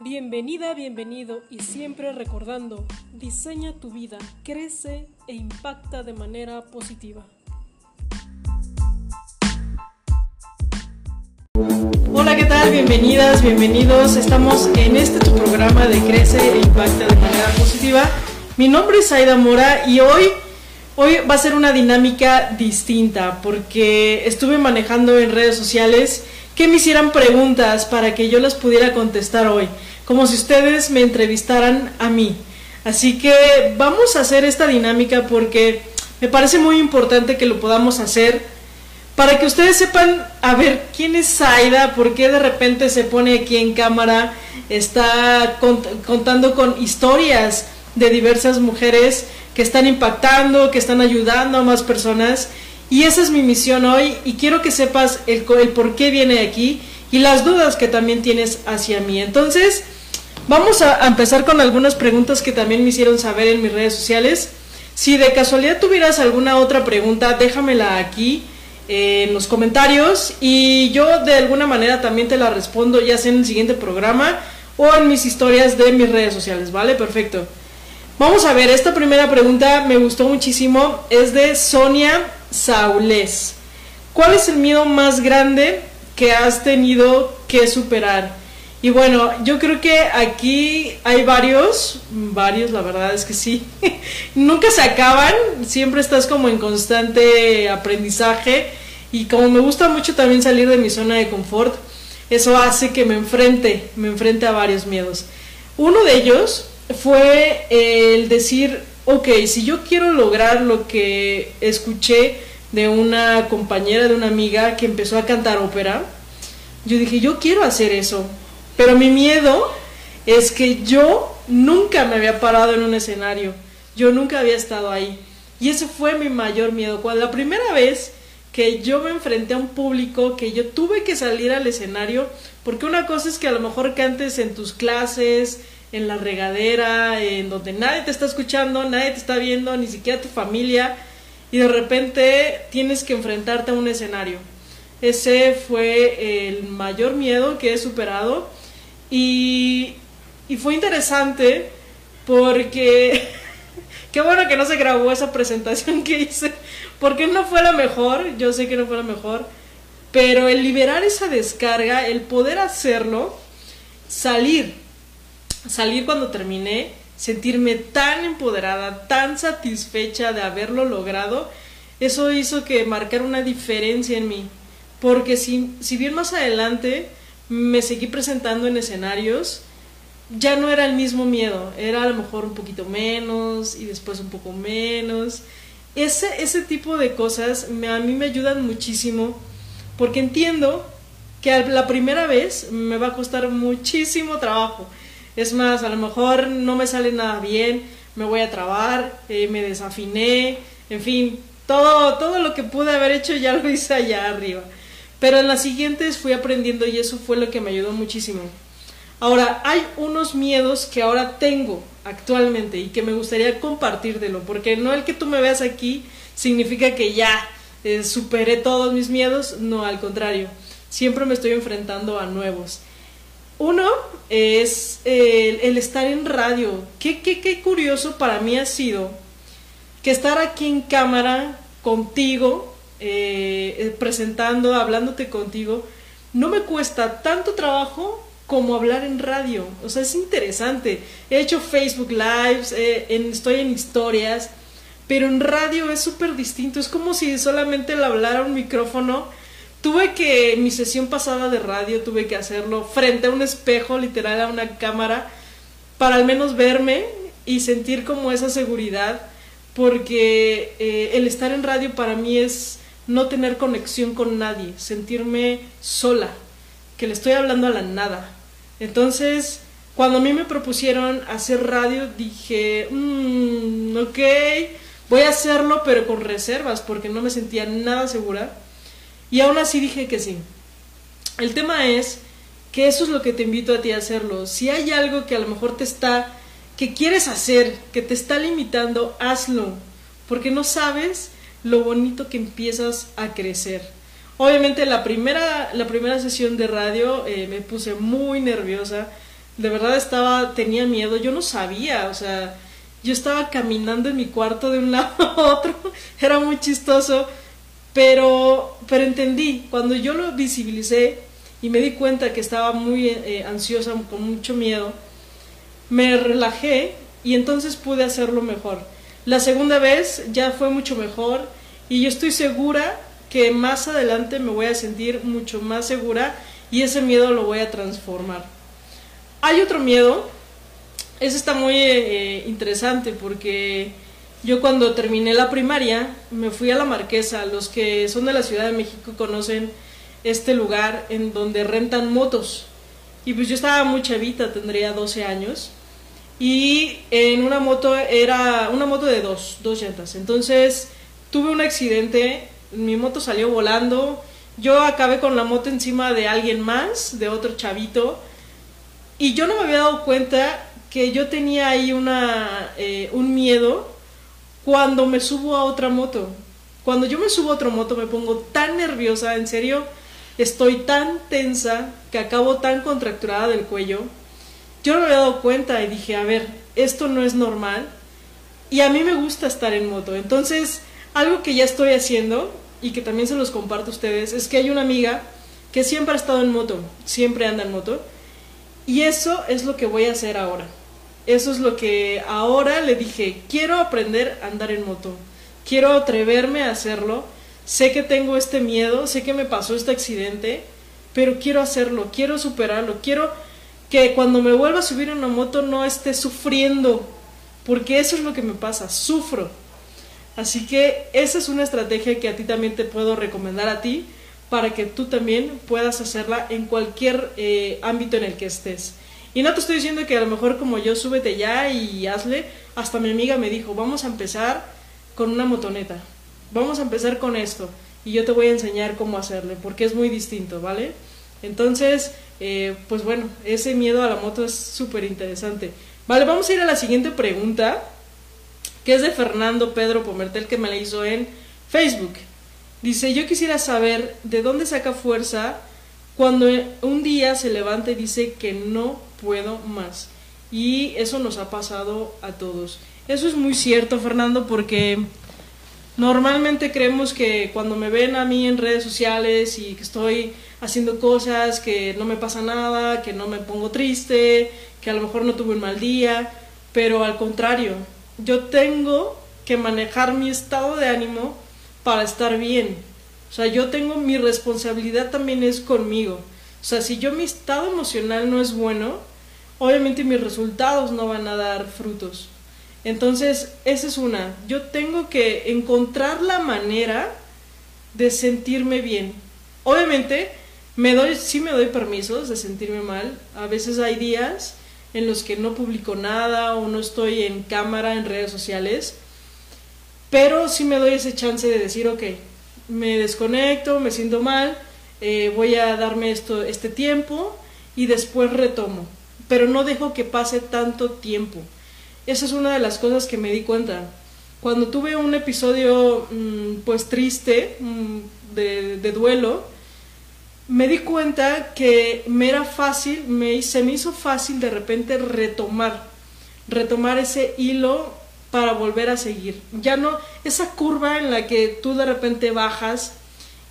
Bienvenida, bienvenido y siempre recordando, diseña tu vida, crece e impacta de manera positiva. Hola, ¿qué tal? Bienvenidas, bienvenidos. Estamos en este tu programa de Crece e impacta de manera positiva. Mi nombre es Aida Mora y hoy hoy va a ser una dinámica distinta porque estuve manejando en redes sociales que me hicieran preguntas para que yo las pudiera contestar hoy, como si ustedes me entrevistaran a mí. Así que vamos a hacer esta dinámica porque me parece muy importante que lo podamos hacer para que ustedes sepan, a ver, quién es Zaida, por qué de repente se pone aquí en cámara, está contando con historias de diversas mujeres que están impactando, que están ayudando a más personas y esa es mi misión hoy y quiero que sepas el, el por qué viene aquí y las dudas que también tienes hacia mí. Entonces, vamos a, empezar con algunas preguntas que también me hicieron saber en mis redes sociales. Si de casualidad tuvieras alguna otra pregunta, déjamela aquí eh, en los comentarios y yo de alguna manera también te la respondo ya sea en el siguiente programa o en mis historias de mis redes sociales, ¿vale? Perfecto. Vamos a ver, esta primera pregunta me gustó muchísimo, es de Sonia Saules. ¿Cuál es el miedo más grande que has tenido que superar? Y bueno, yo creo que aquí hay varios, varios, la verdad es que sí. Nunca se acaban, siempre estás como en constante aprendizaje y como me gusta mucho también salir de mi zona de confort, eso hace que me enfrente, me enfrente a varios miedos. Uno de ellos fue el decir, ok, si yo quiero lograr lo que escuché de una compañera, de una amiga que empezó a cantar ópera, yo dije, yo quiero hacer eso, pero mi miedo es que yo nunca me había parado en un escenario, yo nunca había estado ahí. Y ese fue mi mayor miedo. Cuando la primera vez que yo me enfrenté a un público, que yo tuve que salir al escenario, porque una cosa es que a lo mejor cantes en tus clases, en la regadera, en donde nadie te está escuchando, nadie te está viendo, ni siquiera tu familia, y de repente tienes que enfrentarte a un escenario. Ese fue el mayor miedo que he superado y, y fue interesante porque qué bueno que no se grabó esa presentación que hice, porque no fue la mejor, yo sé que no fue la mejor, pero el liberar esa descarga, el poder hacerlo, salir, salir cuando terminé, sentirme tan empoderada, tan satisfecha de haberlo logrado, eso hizo que marcara una diferencia en mí. Porque si, si bien más adelante me seguí presentando en escenarios, ya no era el mismo miedo, era a lo mejor un poquito menos y después un poco menos. Ese, ese tipo de cosas a mí me ayudan muchísimo porque entiendo que la primera vez me va a costar muchísimo trabajo es más, a lo mejor no me sale nada bien, me voy a trabar, eh, me desafiné, en fin, todo, todo lo que pude haber hecho ya lo hice allá arriba. Pero en las siguientes fui aprendiendo y eso fue lo que me ayudó muchísimo. Ahora, hay unos miedos que ahora tengo actualmente y que me gustaría compartírtelo, porque no el que tú me veas aquí significa que ya eh, superé todos mis miedos, no, al contrario, siempre me estoy enfrentando a nuevos. Uno es el, estar en radio. Qué, qué, qué curioso para mí ha sido que estar aquí en cámara contigo, eh, eh, presentando, hablándote contigo, no me cuesta tanto trabajo como hablar en radio. O sea, es interesante. He hecho Facebook Lives, eh, estoy en historias, pero en radio es súper distinto. Es como si solamente le hablara un micrófono Tuve que, mi sesión pasada de radio, tuve que hacerlo frente a un espejo, literal, a una cámara, para al menos verme y sentir como esa seguridad, porque el estar en radio para mí es no tener conexión con nadie, sentirme sola, que le estoy hablando a la nada. Entonces, cuando a mí me propusieron hacer radio, dije, mmm, ok, voy a hacerlo, pero con reservas, porque no me sentía nada segura y aún así dije que sí. El tema es que eso es lo que te invito a ti a hacerlo. Si hay algo que a lo mejor te está, que quieres hacer, que te está limitando, hazlo. Porque no sabes lo bonito que empiezas a crecer. Obviamente la primera, la primera sesión de radio eh, me puse muy nerviosa. de verdad estaba, tenía miedo, yo no sabía, o sea, yo estaba caminando en mi cuarto de un lado a otro, era muy chistoso, pero, pero entendí, cuando yo lo visibilicé y me di cuenta que estaba muy eh, ansiosa, con mucho miedo, me relajé y entonces pude hacerlo mejor. La segunda vez ya fue mucho mejor y yo estoy segura que más adelante me voy a sentir mucho más segura y ese miedo lo voy a transformar. Hay otro miedo, ese está muy eh, interesante porque yo cuando terminé la primaria me fui a la Marquesa, los que son de la Ciudad de México conocen este lugar en donde rentan motos. Y pues yo estaba muy chavita, tendría 12 años. Y en una moto era una moto de dos, dos llantas. Entonces tuve un accidente, mi moto salió volando, yo acabé con la moto encima de alguien más, de otro chavito, y yo no me había dado cuenta que yo tenía ahí una, eh, un miedo cuando me subo a otra moto. Cuando yo me subo a otra moto me pongo tan nerviosa, en serio, estoy tan tensa que acabo tan contracturada del cuello. Yo no me había dado cuenta y dije, a ver, esto no es normal. Y a mí me gusta estar en moto. Entonces, algo que ya estoy haciendo y que también se los comparto a ustedes es que hay una amiga que siempre ha estado en moto, siempre anda en moto. Y eso es lo que voy a hacer ahora. Eso es lo que ahora le dije, quiero aprender a andar en moto. Quiero atreverme a hacerlo. Sé que tengo este miedo, sé que me pasó este accidente, pero quiero hacerlo, quiero superarlo, quiero que cuando me vuelva a subir en una moto no esté sufriendo, porque eso es lo que me pasa, sufro. Así que esa es una estrategia que a ti también te puedo recomendar a ti para que tú también puedas hacerla en cualquier eh, ámbito en el que estés. Y no te estoy diciendo que a lo mejor como yo súbete ya y hazle, hasta mi amiga me dijo, vamos a empezar con una motoneta, vamos a empezar con esto y yo te voy a enseñar cómo hacerle, porque es muy distinto, ¿vale? Entonces, eh, pues bueno, ese miedo a la moto es súper interesante. Vale, vamos a ir a la siguiente pregunta, que es de Fernando Pedro Pomertel, que me la hizo en Facebook. Dice, yo quisiera saber de dónde saca fuerza cuando un día se levanta y dice que no puedo más. Y eso nos ha pasado a todos. Eso es muy cierto, Fernando, porque normalmente creemos que cuando me ven a mí en redes sociales y que estoy haciendo cosas, que no me pasa nada, que no me pongo triste, que a lo mejor no tuve un mal día, pero al contrario, yo tengo que manejar mi estado de ánimo para estar bien. O sea, yo tengo mi responsabilidad también es conmigo. O sea, si yo mi estado emocional no es bueno, obviamente mis resultados no van a dar frutos. Entonces, esa es una. Yo tengo que encontrar la manera de sentirme bien. Obviamente, me doy, sí me doy permisos de sentirme mal. A veces hay días en los que no publico nada o no estoy en cámara en redes sociales. Pero sí me doy ese chance de decir, ok, me desconecto, me siento mal, eh, voy a darme esto, este tiempo y después retomo pero no dejo que pase tanto tiempo. Esa es una de las cosas que me di cuenta. Cuando tuve un episodio mm, pues triste mm, de, duelo, me di cuenta que me era fácil, me, se me hizo fácil de repente retomar, retomar ese hilo para volver a seguir. Ya no, esa curva en la que tú de repente bajas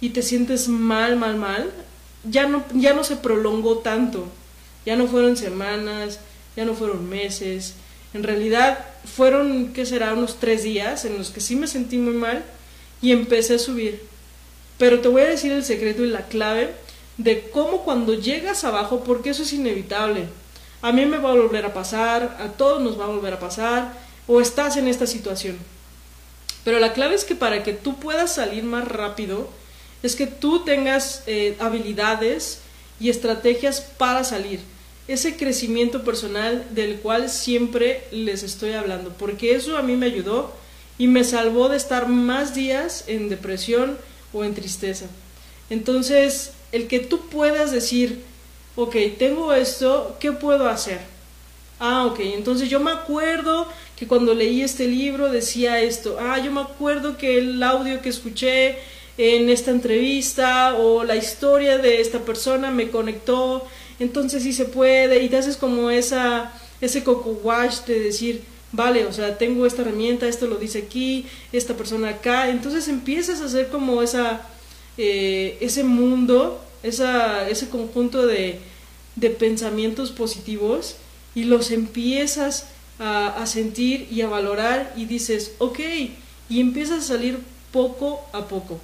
y te sientes mal, mal, mal, ya no, ya no se prolongó tanto. Ya no fueron semanas, ya no fueron meses. En realidad fueron, ¿qué será? Unos tres días en los que sí me sentí muy mal y empecé a subir. Pero te voy a decir el secreto y la clave de cómo cuando llegas abajo, porque eso es inevitable. A mí me va a volver a pasar, a todos nos va a volver a pasar, o estás en esta situación. Pero la clave es que para que tú puedas salir más rápido, es que tú tengas eh, habilidades y estrategias para salir ese crecimiento personal del cual siempre les estoy hablando, porque eso a mí me ayudó y me salvó de estar más días en depresión o en tristeza. Entonces, el que tú puedas decir, ok, tengo esto, ¿qué puedo hacer? Ah, ok, entonces yo me acuerdo que cuando leí este libro decía esto, ah, yo me acuerdo que el audio que escuché en esta entrevista o la historia de esta persona me conectó, entonces sí se puede y te haces como esa, ese coco wash de decir, vale, o sea, tengo esta herramienta, esto lo dice aquí, esta persona acá, entonces empiezas a hacer como esa, eh, ese mundo, esa, ese conjunto de, de pensamientos positivos y los empiezas a, a, sentir y a valorar y dices, ok, y empiezas a salir poco a poco.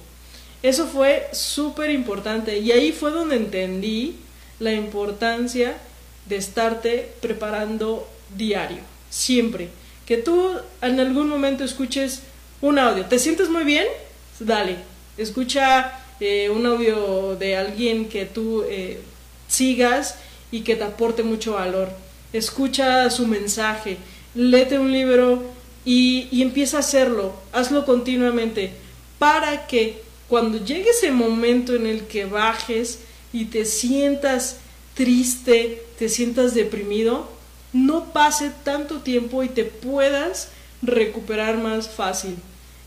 Eso fue súper importante y ahí fue donde entendí la importancia de estarte preparando diario, siempre. Que tú en algún momento escuches un audio. ¿Te sientes muy bien? Dale, escucha eh, un audio de alguien que tú eh, sigas y que te aporte mucho valor. Escucha su mensaje, léete un libro y, y empieza a hacerlo. Hazlo continuamente para que cuando llegue ese momento en el que bajes y te sientas triste, te sientas deprimido, no pase tanto tiempo y te puedas recuperar más fácil.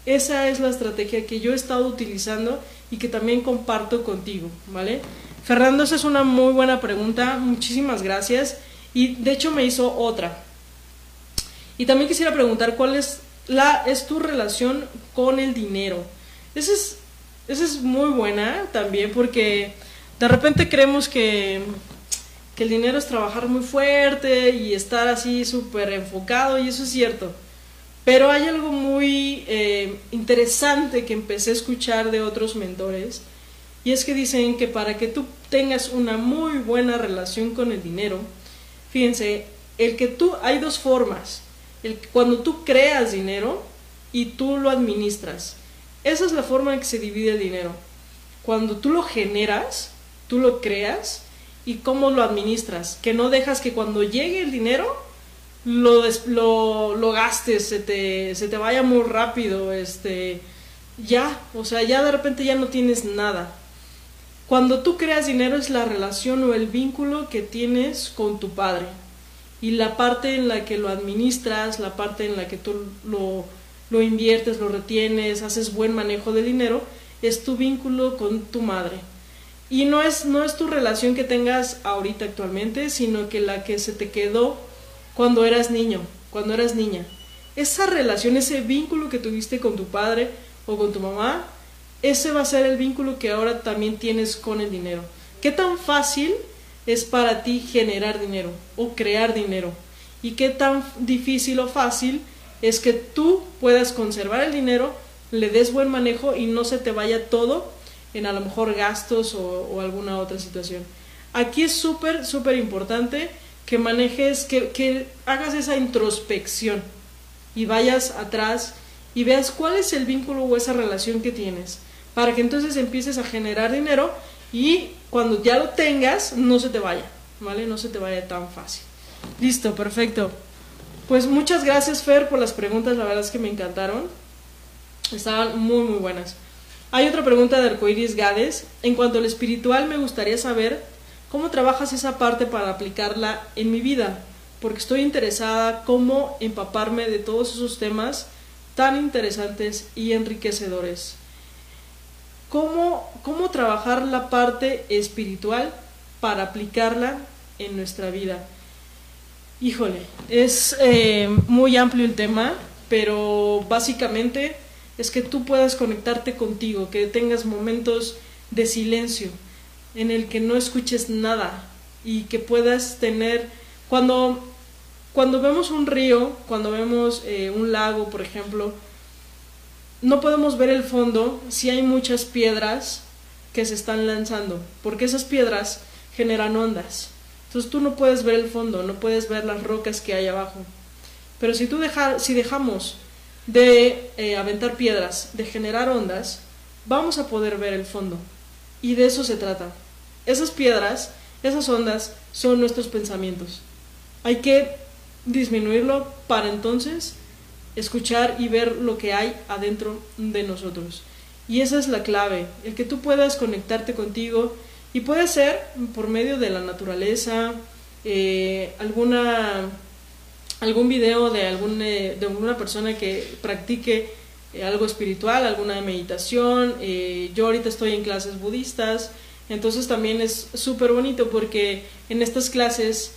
Esa es la estrategia que yo he estado utilizando y que también comparto contigo, ¿vale? Fernando, esa es una muy buena pregunta, muchísimas gracias. Y de hecho me hizo otra. Y también quisiera preguntar cuál es, la, es tu relación con el dinero. Esa es, esa es muy buena también porque de repente creemos que, que el dinero es trabajar muy fuerte y estar así súper enfocado y eso es cierto. Pero hay algo muy eh, interesante que empecé a escuchar de otros mentores y es que dicen que para que tú tengas una muy buena relación con el dinero, fíjense, el que tú, hay dos formas. El, cuando tú creas dinero y tú lo administras. Esa es la forma en que se divide el dinero. Cuando tú lo generas, tú lo creas y cómo lo administras. Que no dejas que cuando llegue el dinero lo, gastes, se te, se te vaya muy rápido. Este, ya, o sea, ya de repente ya no tienes nada. Cuando tú creas dinero es la relación o el vínculo que tienes con tu padre. Y la parte en la que lo administras, la parte en la que tú lo, lo inviertes, lo retienes, haces buen manejo de dinero, es tu vínculo con tu madre. Y no es, no es tu relación que tengas ahorita actualmente, sino que la que se te quedó cuando eras niño, cuando eras niña. Esa relación, ese vínculo que tuviste con tu padre o con tu mamá, ese va a ser el vínculo que ahora también tienes con el dinero. ¿Qué tan fácil es para ti generar dinero o crear dinero? ¿Y qué tan difícil o fácil es que tú puedas conservar el dinero, le des buen manejo y no se te vaya todo en a lo mejor gastos o, alguna otra situación? Aquí es súper, súper importante que manejes, que, que hagas esa introspección y vayas atrás y veas cuál es el vínculo o esa relación que tienes para que entonces empieces a generar dinero y cuando ya lo tengas no se te vaya, ¿vale? No se te vaya tan fácil. Listo, perfecto. Pues muchas gracias Fer por las preguntas, la verdad es que me encantaron. Estaban muy muy buenas. Hay otra pregunta de Arcoiris Gades. En cuanto al espiritual, me gustaría saber cómo trabajas esa parte para aplicarla en mi vida, porque estoy interesada cómo empaparme de todos esos temas tan interesantes y enriquecedores. Cómo, cómo trabajar la parte espiritual para aplicarla en nuestra vida. Híjole, es eh, muy amplio el tema, pero básicamente es que tú puedas conectarte contigo, que tengas momentos de silencio en el que no escuches nada y que puedas tener cuando cuando vemos un río, cuando vemos eh, un lago, por ejemplo, no podemos ver el fondo si hay muchas piedras que se están lanzando, porque esas piedras generan ondas. Entonces tú no puedes ver el fondo, no puedes ver las rocas que hay abajo. Pero si tú deja, si dejamos de eh, aventar piedras, de generar ondas, vamos a poder ver el fondo. Y de eso se trata. Esas piedras, esas ondas son nuestros pensamientos. Hay que disminuirlo para entonces escuchar y ver lo que hay adentro de nosotros. Y esa es la clave, el que tú puedas conectarte contigo y puede ser por medio de la naturaleza, eh, alguna, algún video de, algún, eh, de alguna persona que practique eh, algo espiritual, alguna meditación. Eh, yo ahorita estoy en clases budistas, entonces también es súper bonito porque en estas clases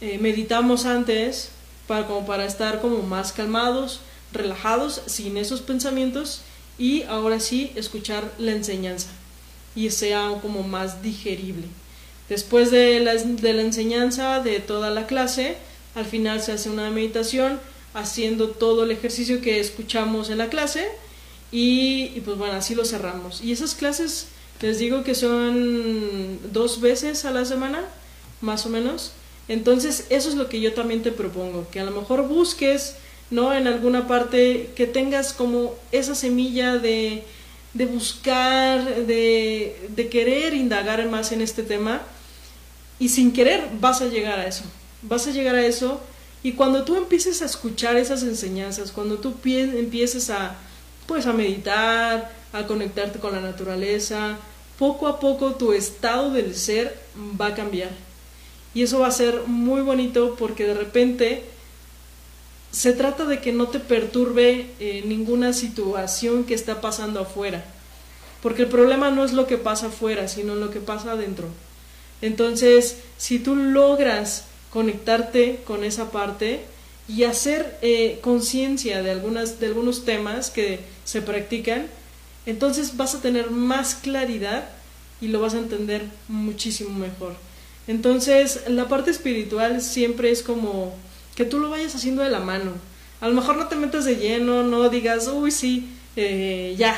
eh, meditamos antes para, como para estar como más calmados, relajados, sin esos pensamientos y ahora sí escuchar la enseñanza y sea como más digerible. Después de la, de la enseñanza de toda la clase, al final se hace una meditación haciendo todo el ejercicio que escuchamos en la clase y, pues bueno, así lo cerramos. Y esas clases les digo que son dos veces a la semana, más o menos. Entonces, eso es lo que yo también te propongo, que a lo mejor busques, ¿no? En alguna parte, que tengas como esa semilla de, de buscar, de, de querer indagar más en este tema, y sin querer vas a llegar a eso. Vas a llegar a eso y cuando tú empieces a escuchar esas enseñanzas, cuando tú empieces a, pues, a meditar, a conectarte con la naturaleza, poco a poco tu estado del ser va a cambiar. Y eso va a ser muy bonito porque de repente se trata de que no te perturbe eh, ninguna situación que está pasando afuera. Porque el problema no es lo que pasa afuera, sino lo que pasa adentro. Entonces, si tú logras conectarte con esa parte y hacer eh, conciencia de, algunas, de algunos temas que se practican, entonces vas a tener más claridad y lo vas a entender muchísimo mejor. Entonces, la parte espiritual siempre es como que tú lo vayas haciendo de la mano. A lo mejor no te metas de lleno, no digas, uy, sí, eh, ya,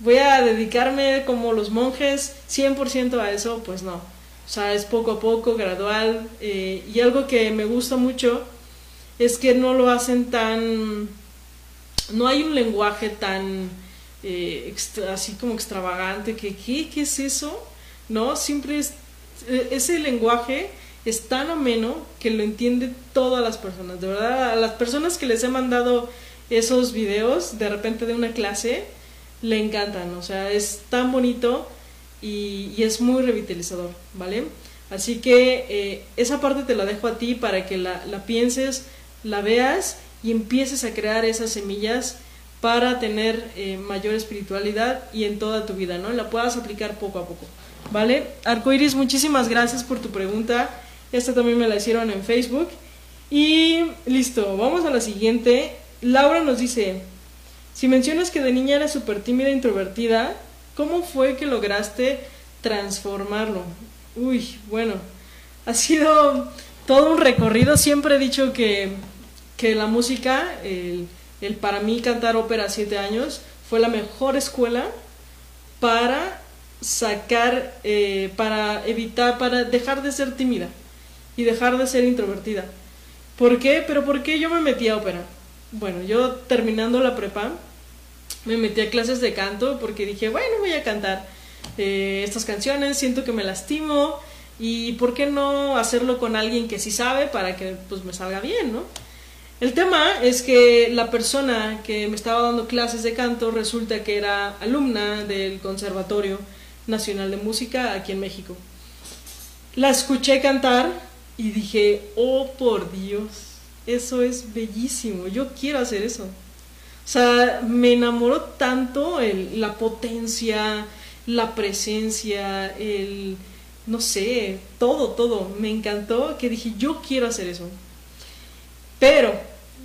voy a dedicarme como los monjes 100% a eso, pues no o sea, es poco a poco, gradual. Eh, y algo que me gusta mucho es que no lo hacen tan... No hay un lenguaje tan eh, así como extravagante que ¿qué? ¿qué es eso? No, siempre es... E, ese lenguaje es tan ameno que lo entiende todas las personas. De verdad, a las personas que les he mandado esos videos de repente de una clase, le encantan. O sea, es tan bonito y, es muy revitalizador, ¿vale? Así que eh, esa parte te la dejo a ti para que la, pienses, la veas y empieces a crear esas semillas para tener eh, mayor espiritualidad y en toda tu vida, ¿no? La puedas aplicar poco a poco, ¿vale? Arcoiris, muchísimas gracias por tu pregunta. Esta también me la hicieron en Facebook. Y listo, vamos a la siguiente. Laura nos dice, si mencionas que de niña eres súper tímida e introvertida, ¿Cómo fue que lograste transformarlo? Uy, bueno, ha sido todo un recorrido. Siempre he dicho que, que la música, el, el, para mí cantar ópera a siete años, fue la mejor escuela para sacar, eh, para evitar, para dejar de ser tímida y dejar de ser introvertida. ¿Por qué? Pero ¿por qué yo me metí a ópera? Bueno, yo terminando la prepa, me metí a clases de canto porque dije, bueno, voy a cantar eh, estas canciones, siento que me lastimo y por qué no hacerlo con alguien que sí sabe para que pues me salga bien, ¿no? El tema es que la persona que me estaba dando clases de canto resulta que era alumna del Conservatorio Nacional de Música aquí en México. La escuché cantar y dije, oh por Dios, eso es bellísimo, yo quiero hacer eso. Sea, me enamoró tanto el, la potencia, la presencia, el, no sé, todo, todo. Me encantó que dije, yo quiero hacer eso. Pero,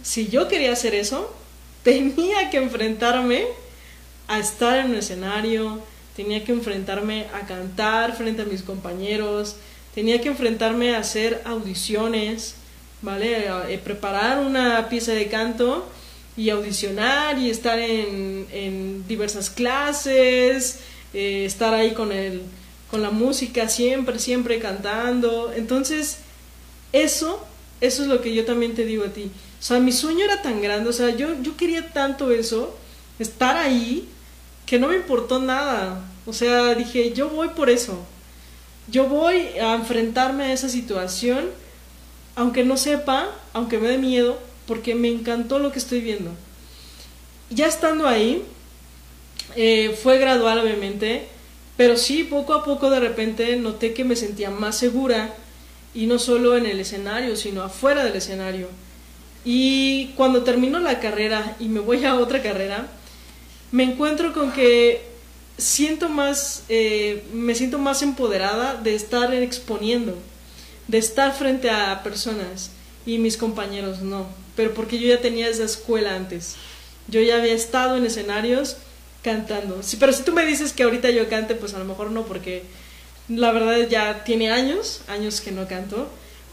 si yo quería hacer eso, tenía que enfrentarme a estar en un escenario, tenía que enfrentarme a cantar frente a mis compañeros, tenía que enfrentarme a hacer audiciones, ¿vale? Eh, preparar una pieza de canto y audicionar y estar en, en diversas clases, eh, estar ahí con, el, con la música siempre, siempre cantando. Entonces, eso, eso es lo que yo también te digo a ti. O sea, mi sueño era tan grande, o sea, yo, yo quería tanto eso, estar ahí, que no me importó nada. O sea, dije, yo voy por eso. Yo voy a enfrentarme a esa situación, aunque no sepa, aunque me dé miedo, porque me encantó lo que estoy viendo. Ya estando ahí, eh, fue gradual obviamente, pero sí, poco a poco de repente noté que me sentía más segura y no solo en el escenario, sino afuera del escenario. Y cuando termino la carrera y me voy a otra carrera, me encuentro con que siento más, eh, me siento más empoderada de estar exponiendo, de estar frente a personas y mis compañeros no, pero porque yo ya tenía esa escuela antes, yo ya había estado en escenarios cantando, sí, pero si tú me dices que ahorita yo cante, pues a lo mejor no, porque la verdad ya tiene años, años que no canto,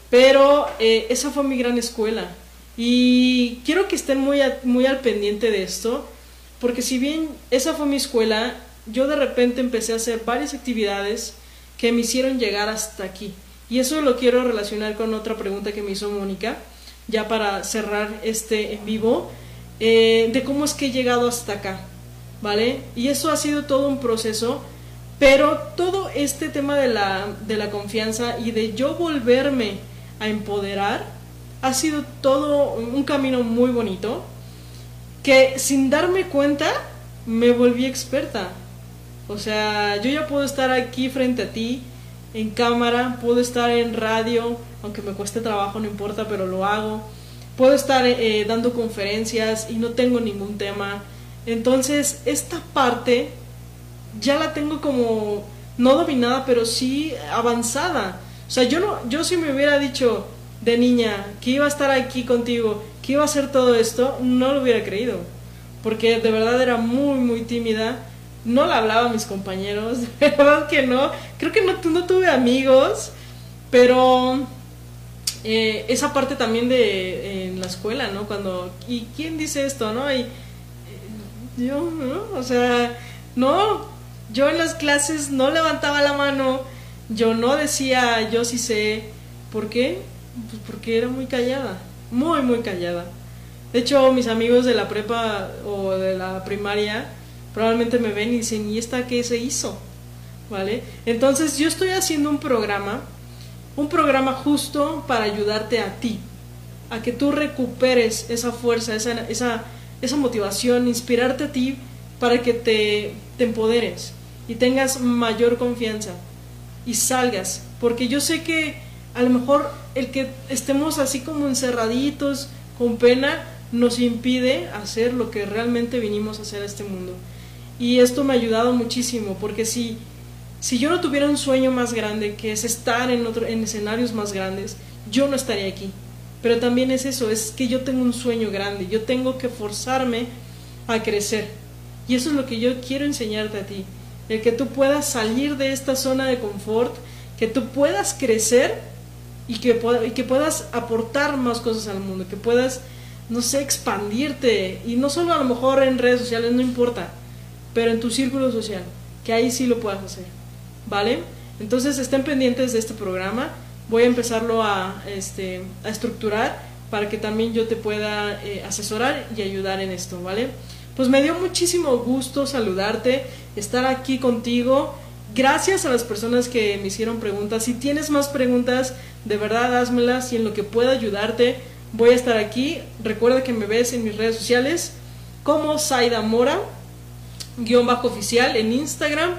pero eh, esa fue mi gran escuela. Y quiero que estén muy, muy al pendiente de esto, porque si bien esa fue mi escuela, yo de repente empecé a hacer varias actividades que me hicieron llegar hasta aquí. Y eso lo quiero relacionar con otra pregunta que me hizo Mónica, ya para cerrar este en vivo, eh, de cómo es que he llegado hasta acá, ¿vale? Y eso ha sido todo un proceso, pero todo este tema de la, de la confianza y de yo volverme a empoderar, ha sido todo un camino muy bonito, que sin darme cuenta me volví experta. O sea, yo ya puedo estar aquí frente a ti, en cámara, puedo estar en radio, aunque me cueste trabajo, no importa, pero lo hago. Puedo estar eh, dando conferencias y no tengo ningún tema. Entonces, esta parte ya la tengo como no dominada, pero sí avanzada. O sea, yo no, yo si me hubiera dicho de niña que iba a estar aquí contigo, que iba a hacer todo esto, no lo hubiera creído. Porque de verdad era muy, muy tímida no le hablaba a mis compañeros, de verdad que no. Creo que no, no tuve amigos, pero eh, esa parte también de en la escuela, ¿no? Cuando, ¿y quién dice esto, no? Y eh, yo, ¿no? O sea, no, yo en las clases no levantaba la mano, yo no decía, yo sí sé. ¿Por qué? Pues porque era muy callada, muy, muy callada. De hecho, mis amigos de la prepa o de la primaria, probablemente me ven y dicen, ¿y esta qué se hizo? ¿Vale? Entonces yo estoy haciendo un programa, un programa justo para ayudarte a ti, a que tú recuperes esa fuerza, esa, esa, esa motivación, inspirarte a ti para que te, te empoderes y tengas mayor confianza y salgas, porque yo sé que a lo mejor el que estemos así como encerraditos, con pena, nos impide hacer lo que realmente vinimos a hacer a este mundo. Y esto me ha ayudado muchísimo, porque si, si yo no tuviera un sueño más grande, que es estar en, otro, en escenarios más grandes, yo no estaría aquí. Pero también es eso, es que yo tengo un sueño grande, yo tengo que forzarme a crecer. Y eso es lo que yo quiero enseñarte a ti, el que tú puedas salir de esta zona de confort, que tú puedas crecer y que, y que puedas aportar más cosas al mundo, que puedas, no sé, expandirte. Y no solo a lo mejor en redes sociales, no importa pero en tu círculo social, que ahí sí lo puedas hacer, ¿vale? Entonces estén pendientes de este programa, voy a empezarlo a, este, a estructurar para que también yo te pueda eh, asesorar y ayudar en esto, ¿vale? Pues me dio muchísimo gusto saludarte, estar aquí contigo. Gracias a las personas que me hicieron preguntas. Si tienes más preguntas, de verdad házmelas y en lo que pueda ayudarte, voy a estar aquí. Recuerda que me ves en mis redes sociales como Saida Mora guion bajo oficial en Instagram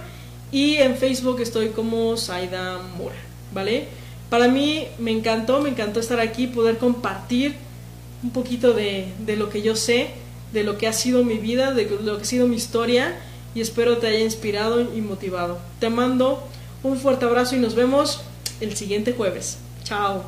y en Facebook estoy como Saida Mora, ¿vale? Para mí me encantó, me encantó estar aquí, poder compartir un poquito de, de lo que yo sé, de lo que ha sido mi vida, de lo que ha sido mi historia y espero te haya inspirado y motivado. Te mando un fuerte abrazo y nos vemos el siguiente jueves. Chao.